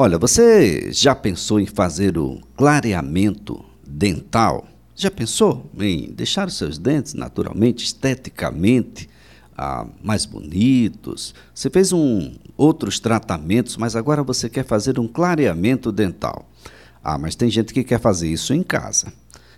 Olha, você já pensou em fazer o clareamento dental? Já pensou em deixar os seus dentes naturalmente, esteticamente, ah, mais bonitos? Você fez um, outros tratamentos, mas agora você quer fazer um clareamento dental. Ah, mas tem gente que quer fazer isso em casa.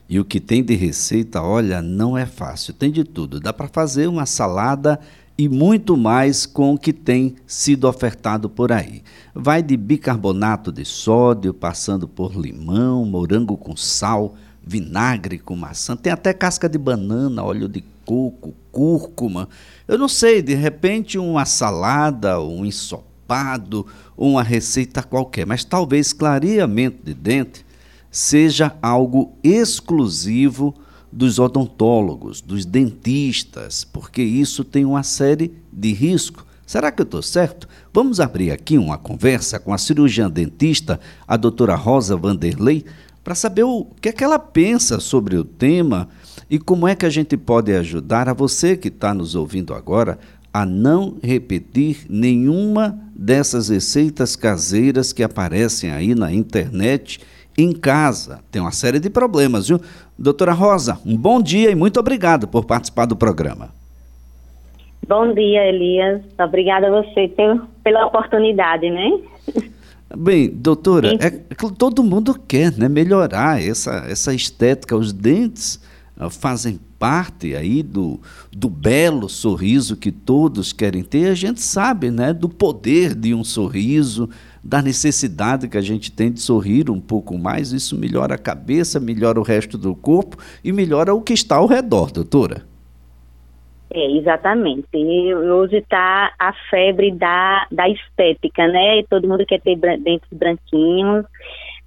E o que tem de receita, olha, não é fácil. Tem de tudo. Dá para fazer uma salada e muito mais com o que tem sido ofertado por aí. Vai de bicarbonato de sódio, passando por limão, morango com sal, vinagre com maçã, tem até casca de banana, óleo de coco, cúrcuma. Eu não sei, de repente uma salada, um ensopado, uma receita qualquer, mas talvez clareamento de dente seja algo exclusivo dos odontólogos, dos dentistas, porque isso tem uma série de riscos. Será que eu estou certo? Vamos abrir aqui uma conversa com a cirurgiã dentista, a doutora Rosa Vanderlei, para saber o que é que ela pensa sobre o tema e como é que a gente pode ajudar a você que está nos ouvindo agora a não repetir nenhuma dessas receitas caseiras que aparecem aí na internet em casa. Tem uma série de problemas, viu? Doutora Rosa, um bom dia e muito obrigado por participar do programa. Bom dia, Elias. Obrigada a você pela oportunidade, né? Bem, doutora, é, todo mundo quer né, melhorar essa, essa estética. Os dentes uh, fazem parte aí do, do belo sorriso que todos querem ter. A gente sabe né, do poder de um sorriso, da necessidade que a gente tem de sorrir um pouco mais. Isso melhora a cabeça, melhora o resto do corpo e melhora o que está ao redor, doutora. É, exatamente. Hoje está a febre da, da estética, né? Todo mundo quer ter dentes branquinhos,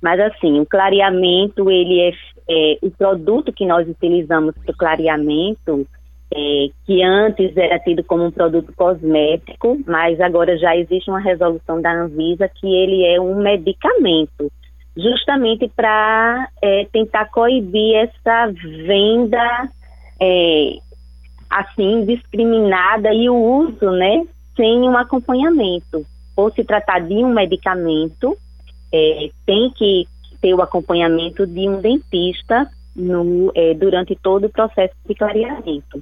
mas assim, o clareamento, ele é, é o produto que nós utilizamos para o clareamento, é, que antes era tido como um produto cosmético, mas agora já existe uma resolução da Anvisa que ele é um medicamento, justamente para é, tentar coibir essa venda é, assim discriminada e o uso, né, sem um acompanhamento. Ou se tratar de um medicamento, é, tem que ter o acompanhamento de um dentista no, é, durante todo o processo de clareamento.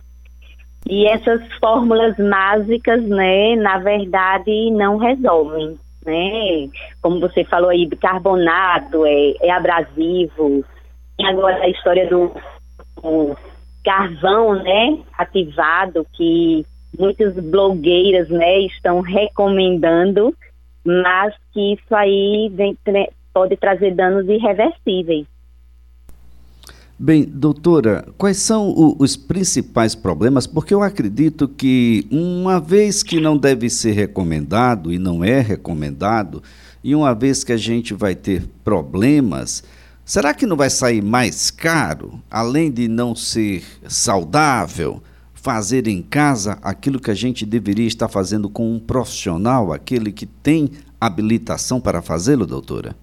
E essas fórmulas mágicas, né, na verdade, não resolvem, né? Como você falou aí, bicarbonato, é, é abrasivo. Agora a história do carvão, né, ativado que muitas blogueiras, né, estão recomendando, mas que isso aí vem, pode trazer danos irreversíveis. Bem, doutora, quais são o, os principais problemas? Porque eu acredito que, uma vez que não deve ser recomendado e não é recomendado, e uma vez que a gente vai ter problemas, Será que não vai sair mais caro, além de não ser saudável, fazer em casa aquilo que a gente deveria estar fazendo com um profissional, aquele que tem habilitação para fazê-lo, doutora?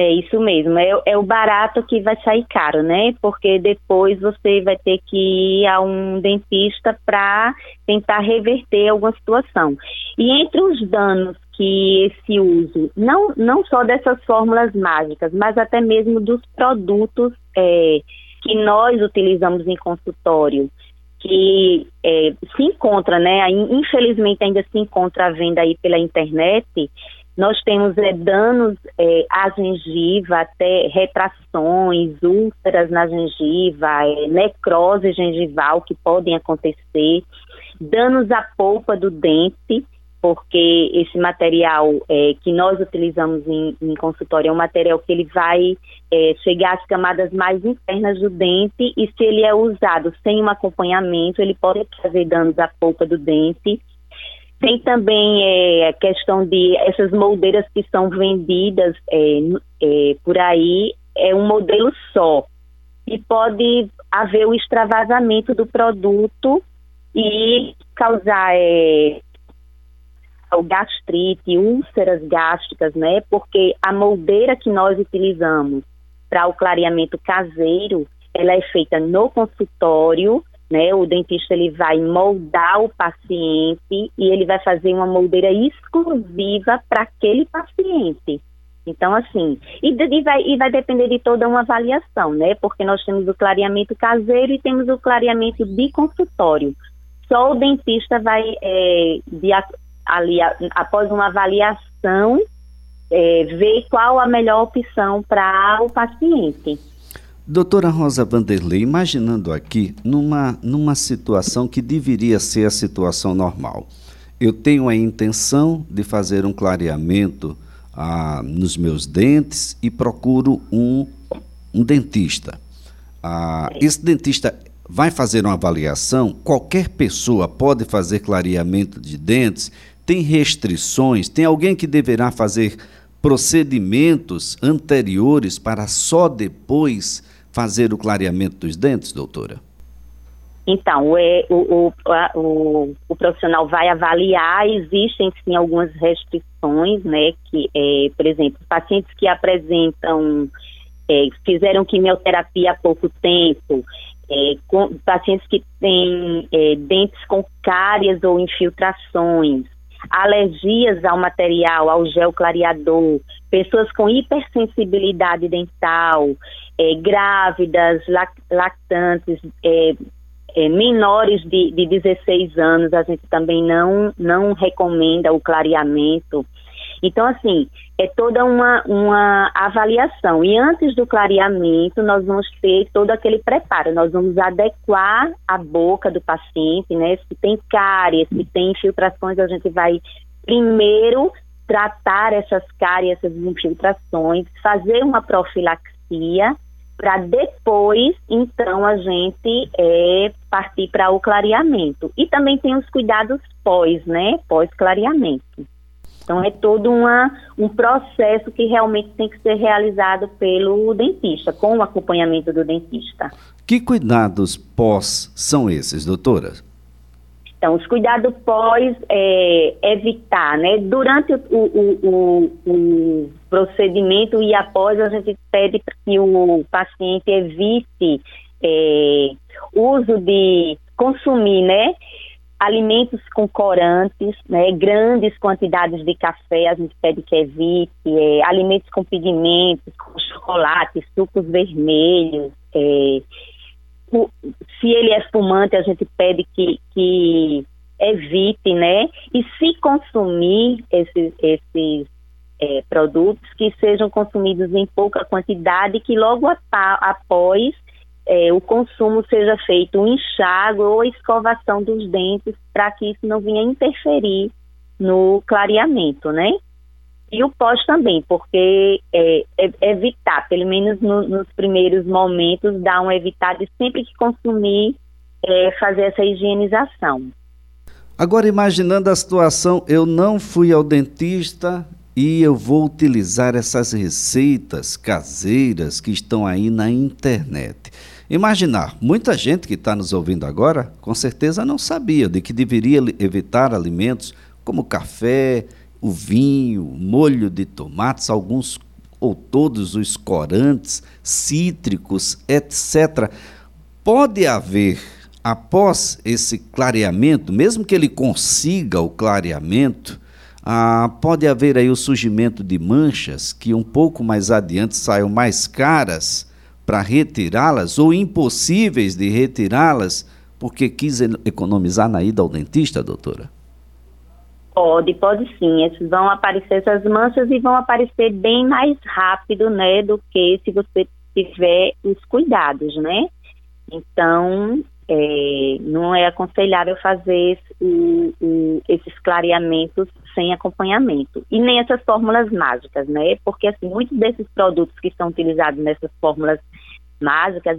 É isso mesmo, é, é, o barato que vai sair caro, né? Porque depois você vai ter que ir a um dentista para tentar reverter alguma situação. E entre os danos que esse uso, não, não só dessas fórmulas mágicas, mas até mesmo dos produtos é, que nós utilizamos em consultório, que é, se encontra, né, infelizmente ainda se encontra a venda aí pela internet, nós temos é, danos é, à gengiva, até retrações, úlceras na gengiva, é, necrose gengival que podem acontecer, danos à polpa do dente, porque esse material é, que nós utilizamos em, em, consultório é um material que ele vai é, chegar às camadas mais internas do dente e se ele é usado sem um acompanhamento, ele pode trazer danos à polpa do dente. Tem também é, a questão de essas moldeiras que são vendidas é, é, por aí, é um modelo só. E pode haver o extravasamento do produto e causar é, gastrite, úlceras gástricas, né? Porque a moldeira que nós utilizamos para o clareamento caseiro, ela é feita no consultório né? O dentista ele vai moldar o paciente e ele vai fazer uma moldeira exclusiva para aquele paciente. Então, assim, e, e, vai, e vai depender de toda uma avaliação, né? Porque nós temos o clareamento caseiro e temos o clareamento de consultório. Só o dentista vai, é, de, ali, após uma avaliação, é, ver qual a melhor opção para o paciente. Doutora Rosa Vanderlei, imaginando aqui numa, numa situação que deveria ser a situação normal. Eu tenho a intenção de fazer um clareamento ah, nos meus dentes e procuro um, um dentista. Ah, esse dentista vai fazer uma avaliação, qualquer pessoa pode fazer clareamento de dentes, tem restrições, tem alguém que deverá fazer procedimentos anteriores para só depois fazer o clareamento dos dentes, doutora? Então, o, o, o, o, profissional vai avaliar, existem sim algumas restrições, né, que, é, por exemplo, pacientes que apresentam, é, fizeram quimioterapia há pouco tempo, é, com, pacientes que têm é, dentes com cárias ou infiltrações, alergias ao material, ao gel clareador, pessoas com hipersensibilidade dental, é, grávidas, lactantes, é, é, menores de, de 16 anos, a gente também não, não recomenda o clareamento. Então, assim, é toda uma, uma avaliação. E antes do clareamento, nós vamos ter todo aquele preparo. Nós vamos adequar a boca do paciente, né? Se tem cáries, se tem infiltrações, a gente vai primeiro tratar essas cáries, essas infiltrações, fazer uma profilaxia para depois, então, a gente é, partir para o clareamento. E também tem os cuidados pós, né? Pós-clareamento. Então, é todo uma, um processo que realmente tem que ser realizado pelo dentista, com o acompanhamento do dentista. Que cuidados pós são esses, doutora? Então, os cuidados pós é evitar, né? Durante o, o, o, o, procedimento e após, a gente pede que o paciente evite é, uso de consumir, né? Alimentos com corantes, né? Grandes quantidades de café, a gente pede que evite. É, alimentos com pigmentos, com chocolate, sucos vermelhos, é, se ele é fumante, a gente pede que, que evite, né? E se consumir esses, esses é, produtos, que sejam consumidos em pouca quantidade, que logo após é, o consumo seja feito um enxágue ou escovação dos dentes, para que isso não venha interferir no clareamento, né? E o pós também, porque é, é, evitar, pelo menos no, nos primeiros momentos, dar um evitar de sempre que consumir, é, fazer essa higienização. Agora, imaginando a situação, eu não fui ao dentista e eu vou utilizar essas receitas caseiras que estão aí na internet. Imaginar, muita gente que está nos ouvindo agora, com certeza não sabia de que deveria evitar alimentos como café, o vinho, molho de tomates, alguns ou todos os corantes, cítricos, etc. Pode haver, após esse clareamento, mesmo que ele consiga o clareamento, ah, pode haver aí o surgimento de manchas que um pouco mais adiante saiam mais caras para retirá-las ou impossíveis de retirá-las porque quis economizar na ida ao dentista, doutora? Pode, pode sim. Esses vão aparecer essas manchas e vão aparecer bem mais rápido, né, do que se você tiver os cuidados, né? Então, é, não é aconselhável fazer esses clareamentos sem acompanhamento. E nem essas fórmulas mágicas, né? Porque, assim, muitos desses produtos que são utilizados nessas fórmulas mágicas,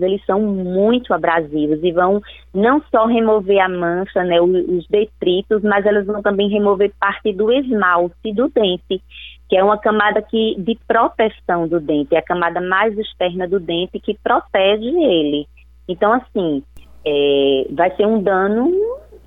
eles são muito abrasivos e vão não só remover a mancha, né, os detritos, mas elas vão também remover parte do esmalte do dente, que é uma camada que, de proteção do dente, é a camada mais externa do dente que protege ele. Então, assim, é, vai ser um dano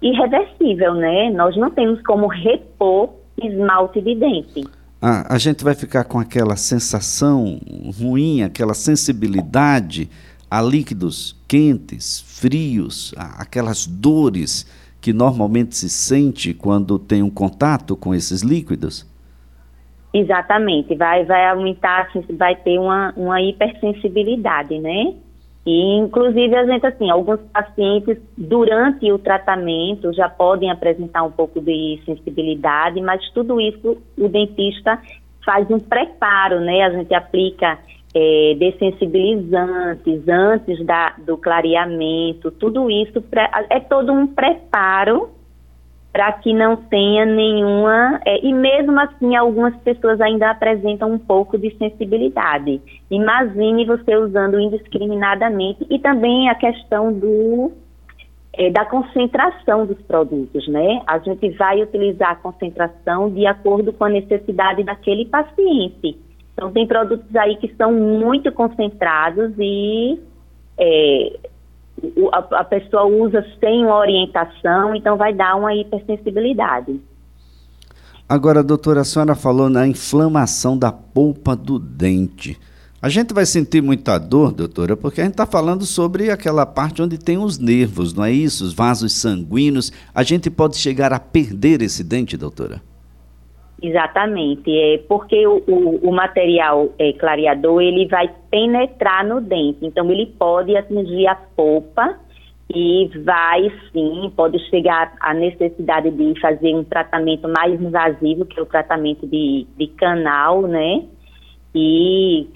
irreversível, né? Nós não temos como repor esmalte de dente a, a gente vai ficar com aquela sensação ruim, aquela sensibilidade a líquidos quentes, frios, aquelas dores que normalmente se sente quando tem um contato com esses líquidos? Exatamente, vai, vai aumentar, assim, vai ter uma, uma hipersensibilidade, né? E, inclusive, a gente, assim, alguns pacientes, durante o tratamento, já podem apresentar um pouco de sensibilidade, mas tudo isso o dentista faz um preparo, né? A gente aplica é, dessensibilizantes antes da, do clareamento, tudo isso pra, é todo um preparo para que não tenha nenhuma. É, e mesmo assim, algumas pessoas ainda apresentam um pouco de sensibilidade. Imagine você usando indiscriminadamente e também a questão do. É, da concentração dos produtos, né? A gente vai utilizar a concentração de acordo com a necessidade daquele paciente. Então, tem produtos aí que são muito concentrados e é, a, a pessoa usa sem uma orientação, então vai dar uma hipersensibilidade. Agora, doutora, a senhora falou na inflamação da polpa do dente. A gente vai sentir muita dor, doutora, porque a gente está falando sobre aquela parte onde tem os nervos, não é isso? Os vasos sanguíneos. A gente pode chegar a perder esse dente, doutora? Exatamente, é porque o, o, o material é, clareador ele vai penetrar no dente, então ele pode atingir a polpa e vai sim, pode chegar à necessidade de fazer um tratamento mais invasivo, que é o tratamento de, de canal, né? E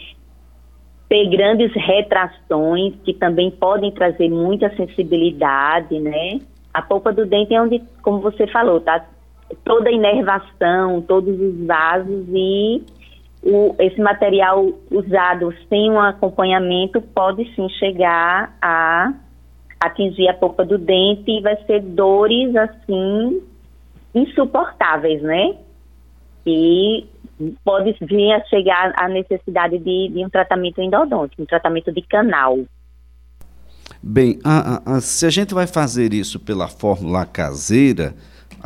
ter grandes retrações que também podem trazer muita sensibilidade, né? A polpa do dente é onde, como você falou, tá toda a inervação, todos os vasos e o, esse material usado sem um acompanhamento pode sim chegar a atingir a polpa do dente e vai ser dores assim insuportáveis, né? E pode vir a chegar a necessidade de, de um tratamento endodôntico, um tratamento de canal. Bem, a, a, a, se a gente vai fazer isso pela fórmula caseira,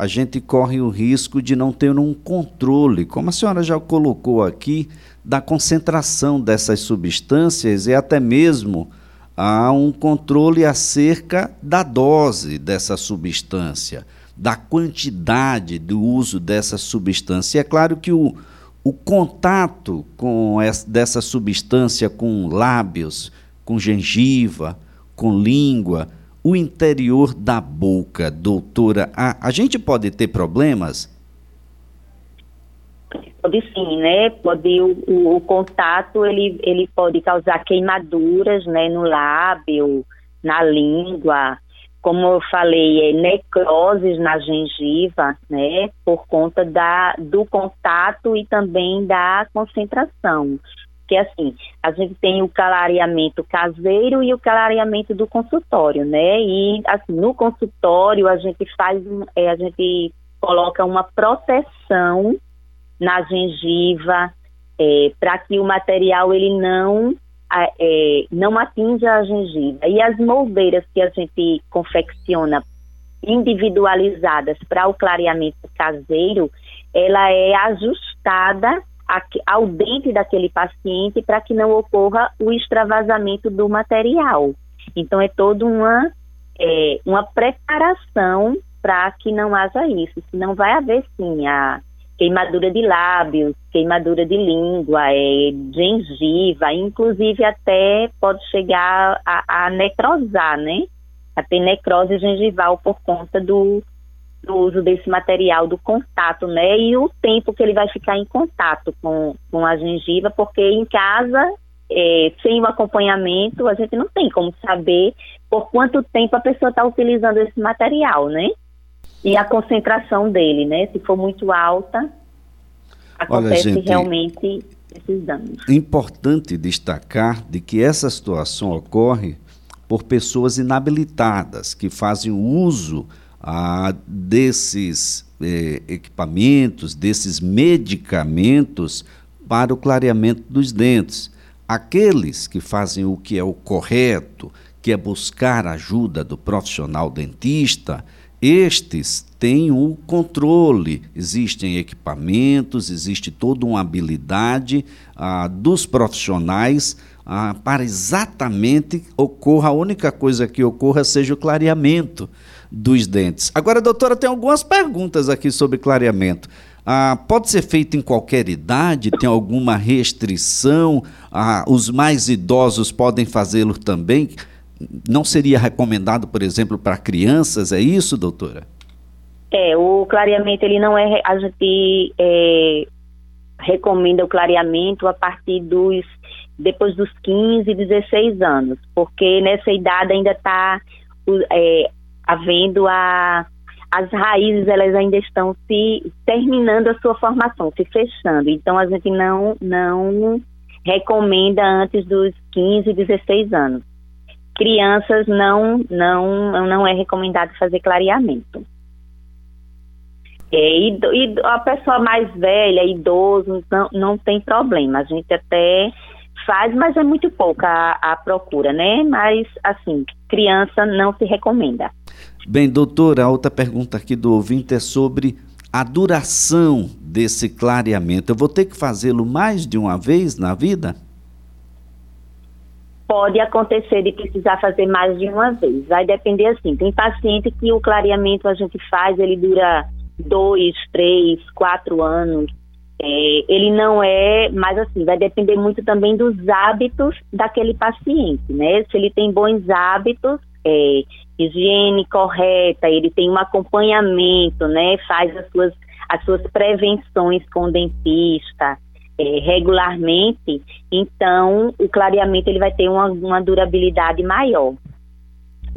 a gente corre o risco de não ter um controle, como a senhora já colocou aqui, da concentração dessas substâncias e até mesmo há um controle acerca da dose dessa substância, da quantidade do uso dessa substância. E é claro que o, o contato com essa, dessa substância com lábios, com gengiva, com língua, o interior da boca, doutora, a, a gente pode ter problemas? Pode sim, né? Pode o, o, o, contato ele, ele pode causar queimaduras, né, no lábio, na língua, como eu falei, é necroses na gengiva, né, por conta da, do contato e também da concentração porque assim, a gente tem o clareamento caseiro e o clareamento do consultório, né? E assim, no consultório a gente faz, é, a gente coloca uma proteção na gengiva é, para que o material ele não é, não atinja a gengiva. E as moldeiras que a gente confecciona individualizadas para o clareamento caseiro, ela é ajustada ao dente daquele paciente para que não ocorra o extravasamento do material. Então, é toda uma, é, uma preparação para que não haja isso. Senão, vai haver sim a queimadura de lábios, queimadura de língua, é, gengiva, inclusive até pode chegar a, a necrosar, né? A ter necrose gengival por conta do, do uso desse material, do contato, né? E o tempo que ele vai ficar em contato com, com a gengiva, porque em casa, é, sem o acompanhamento, a gente não tem como saber por quanto tempo a pessoa está utilizando esse material, né? E a concentração dele, né? Se for muito alta, acontece Olha, gente, realmente esses danos. É importante destacar de que essa situação ocorre por pessoas inabilitadas que fazem uso ah, desses eh, equipamentos, desses medicamentos para o clareamento dos dentes. Aqueles que fazem o que é o correto, que é buscar a ajuda do profissional dentista, estes têm o controle, existem equipamentos, existe toda uma habilidade ah, dos profissionais ah, para exatamente ocorra, a única coisa que ocorra seja o clareamento dos dentes. Agora, doutora, tem algumas perguntas aqui sobre clareamento. Ah, pode ser feito em qualquer idade? Tem alguma restrição? Ah, os mais idosos podem fazê-lo também? Não seria recomendado, por exemplo, para crianças? É isso, doutora? É, o clareamento ele não é a gente é, recomenda o clareamento a partir dos depois dos 15, 16 anos, porque nessa idade ainda está é, havendo a as raízes elas ainda estão se terminando a sua formação, se fechando. Então a gente não não recomenda antes dos 15, 16 anos. Crianças não não não é recomendado fazer clareamento. É, e, e, a pessoa mais velha, idoso, não, não tem problema. A gente até faz, mas é muito pouca a, a procura, né? Mas, assim, criança não se recomenda. Bem, doutora, a outra pergunta aqui do ouvinte é sobre a duração desse clareamento. Eu vou ter que fazê-lo mais de uma vez na vida? Pode acontecer de precisar fazer mais de uma vez. Vai depender assim. Tem paciente que o clareamento a gente faz, ele dura dois, três, quatro anos. É, ele não é, mas assim, vai depender muito também dos hábitos daquele paciente, né? Se ele tem bons hábitos, é, higiene correta, ele tem um acompanhamento, né? Faz as suas, as suas prevenções com o dentista é, regularmente, então o clareamento ele vai ter uma, uma durabilidade maior.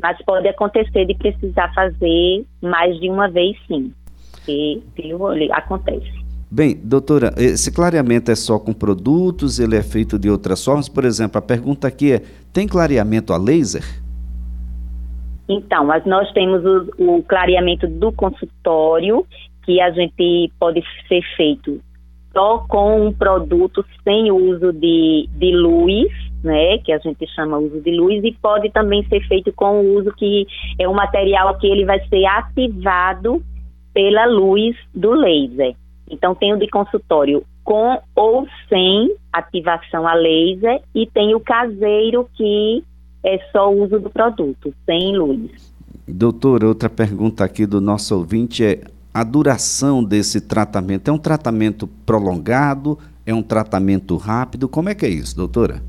Mas pode acontecer de precisar fazer mais de uma vez sim. E, viu, acontece. Bem, doutora, esse clareamento é só com produtos, ele é feito de outras formas? Por exemplo, a pergunta aqui é: tem clareamento a laser? Então, nós temos o, o clareamento do consultório, que a gente pode ser feito só com um produto sem uso de, de luz, né, que a gente chama uso de luz, e pode também ser feito com o uso que é um material que ele vai ser ativado pela luz do laser. Então tem o de consultório com ou sem ativação a laser e tem o caseiro que é só o uso do produto, sem luz. Doutora, outra pergunta aqui do nosso ouvinte é a duração desse tratamento. É um tratamento prolongado? É um tratamento rápido? Como é que é isso, doutora?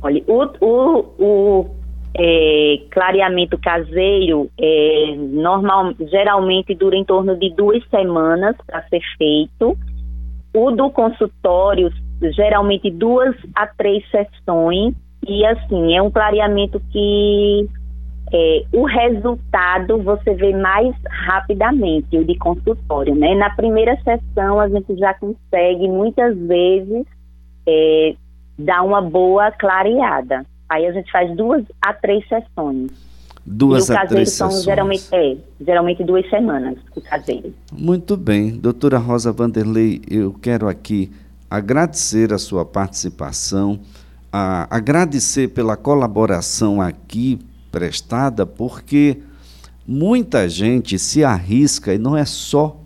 Olha, o, o, o é, clareamento caseiro é, normal, geralmente dura em torno de duas semanas para ser feito. O do consultório, geralmente duas a três sessões e assim, é um clareamento que é, o resultado você vê mais rapidamente, o de consultório, né? Na primeira sessão a gente já consegue muitas vezes é, dar uma boa clareada. Aí a gente faz duas a três sessões. Duas e a três são sessões. geralmente, é, geralmente duas semanas, o caseiro. Muito bem. Doutora Rosa Vanderlei, eu quero aqui agradecer a sua participação a agradecer pela colaboração aqui prestada, porque muita gente se arrisca, e não é só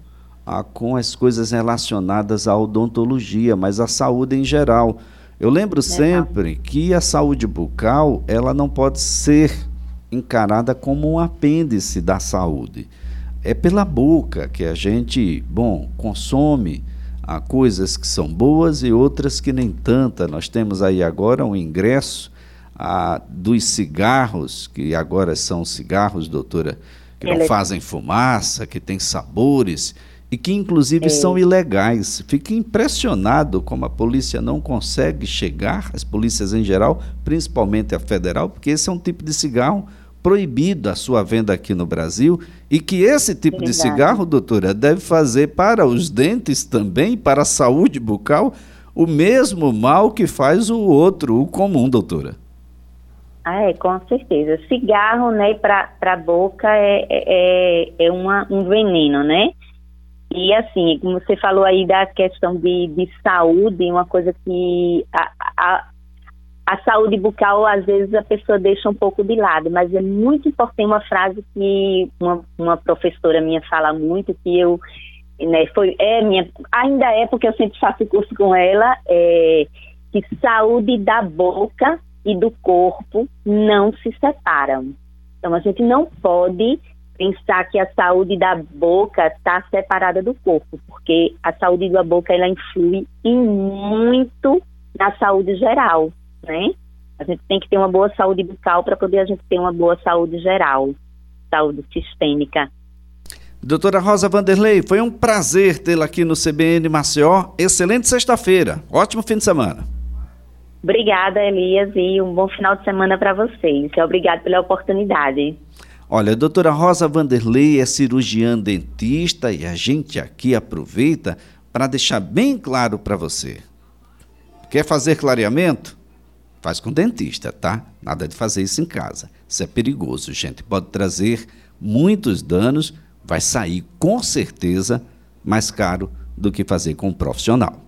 ah, com as coisas relacionadas à odontologia, mas à saúde em geral. Eu lembro sempre que a saúde bucal ela não pode ser encarada como um apêndice da saúde. É pela boca que a gente, bom, consome Há coisas que são boas e outras que nem tanta. Nós temos aí agora um ingresso a, dos cigarros, que agora são cigarros, doutora, que não fazem fumaça, que têm sabores e que inclusive é. são ilegais. Fico impressionado como a polícia não consegue chegar, as polícias em geral, principalmente a federal, porque esse é um tipo de cigarro proibido a sua venda aqui no Brasil e que esse tipo de cigarro, doutora, deve fazer para os dentes também, para a saúde bucal, o mesmo mal que faz o outro, o comum, doutora. Ah, é, com certeza. Cigarro, né, para a boca é, é, é uma, um veneno, né? E assim, como você falou aí da questão de, de saúde, uma coisa que a, a, a saúde bucal, às vezes, a pessoa deixa um pouco de lado, mas é muito importante uma frase que uma, uma professora minha fala muito, que eu, né, foi, é minha, ainda é porque eu sempre faço curso com ela, é que saúde da boca e do corpo não se separam. Então, a gente não pode pensar que a saúde da boca está separada do corpo, porque a saúde da boca, ela influi em muito na saúde geral né? A gente tem que ter uma boa saúde bucal para poder a gente ter uma boa saúde geral, saúde sistêmica. Doutora Rosa Vanderlei, foi um prazer tê-la aqui no CBN Maceió. Excelente sexta-feira. Ótimo fim de semana. Obrigada, Elias, e um bom final de semana para vocês. Obrigada pela oportunidade. Olha, a doutora Rosa Vanderlei é cirurgiã dentista e a gente aqui aproveita para deixar bem claro para você. Quer fazer clareamento? Faz com dentista, tá? Nada de fazer isso em casa. Isso é perigoso, gente. Pode trazer muitos danos, vai sair com certeza mais caro do que fazer com um profissional.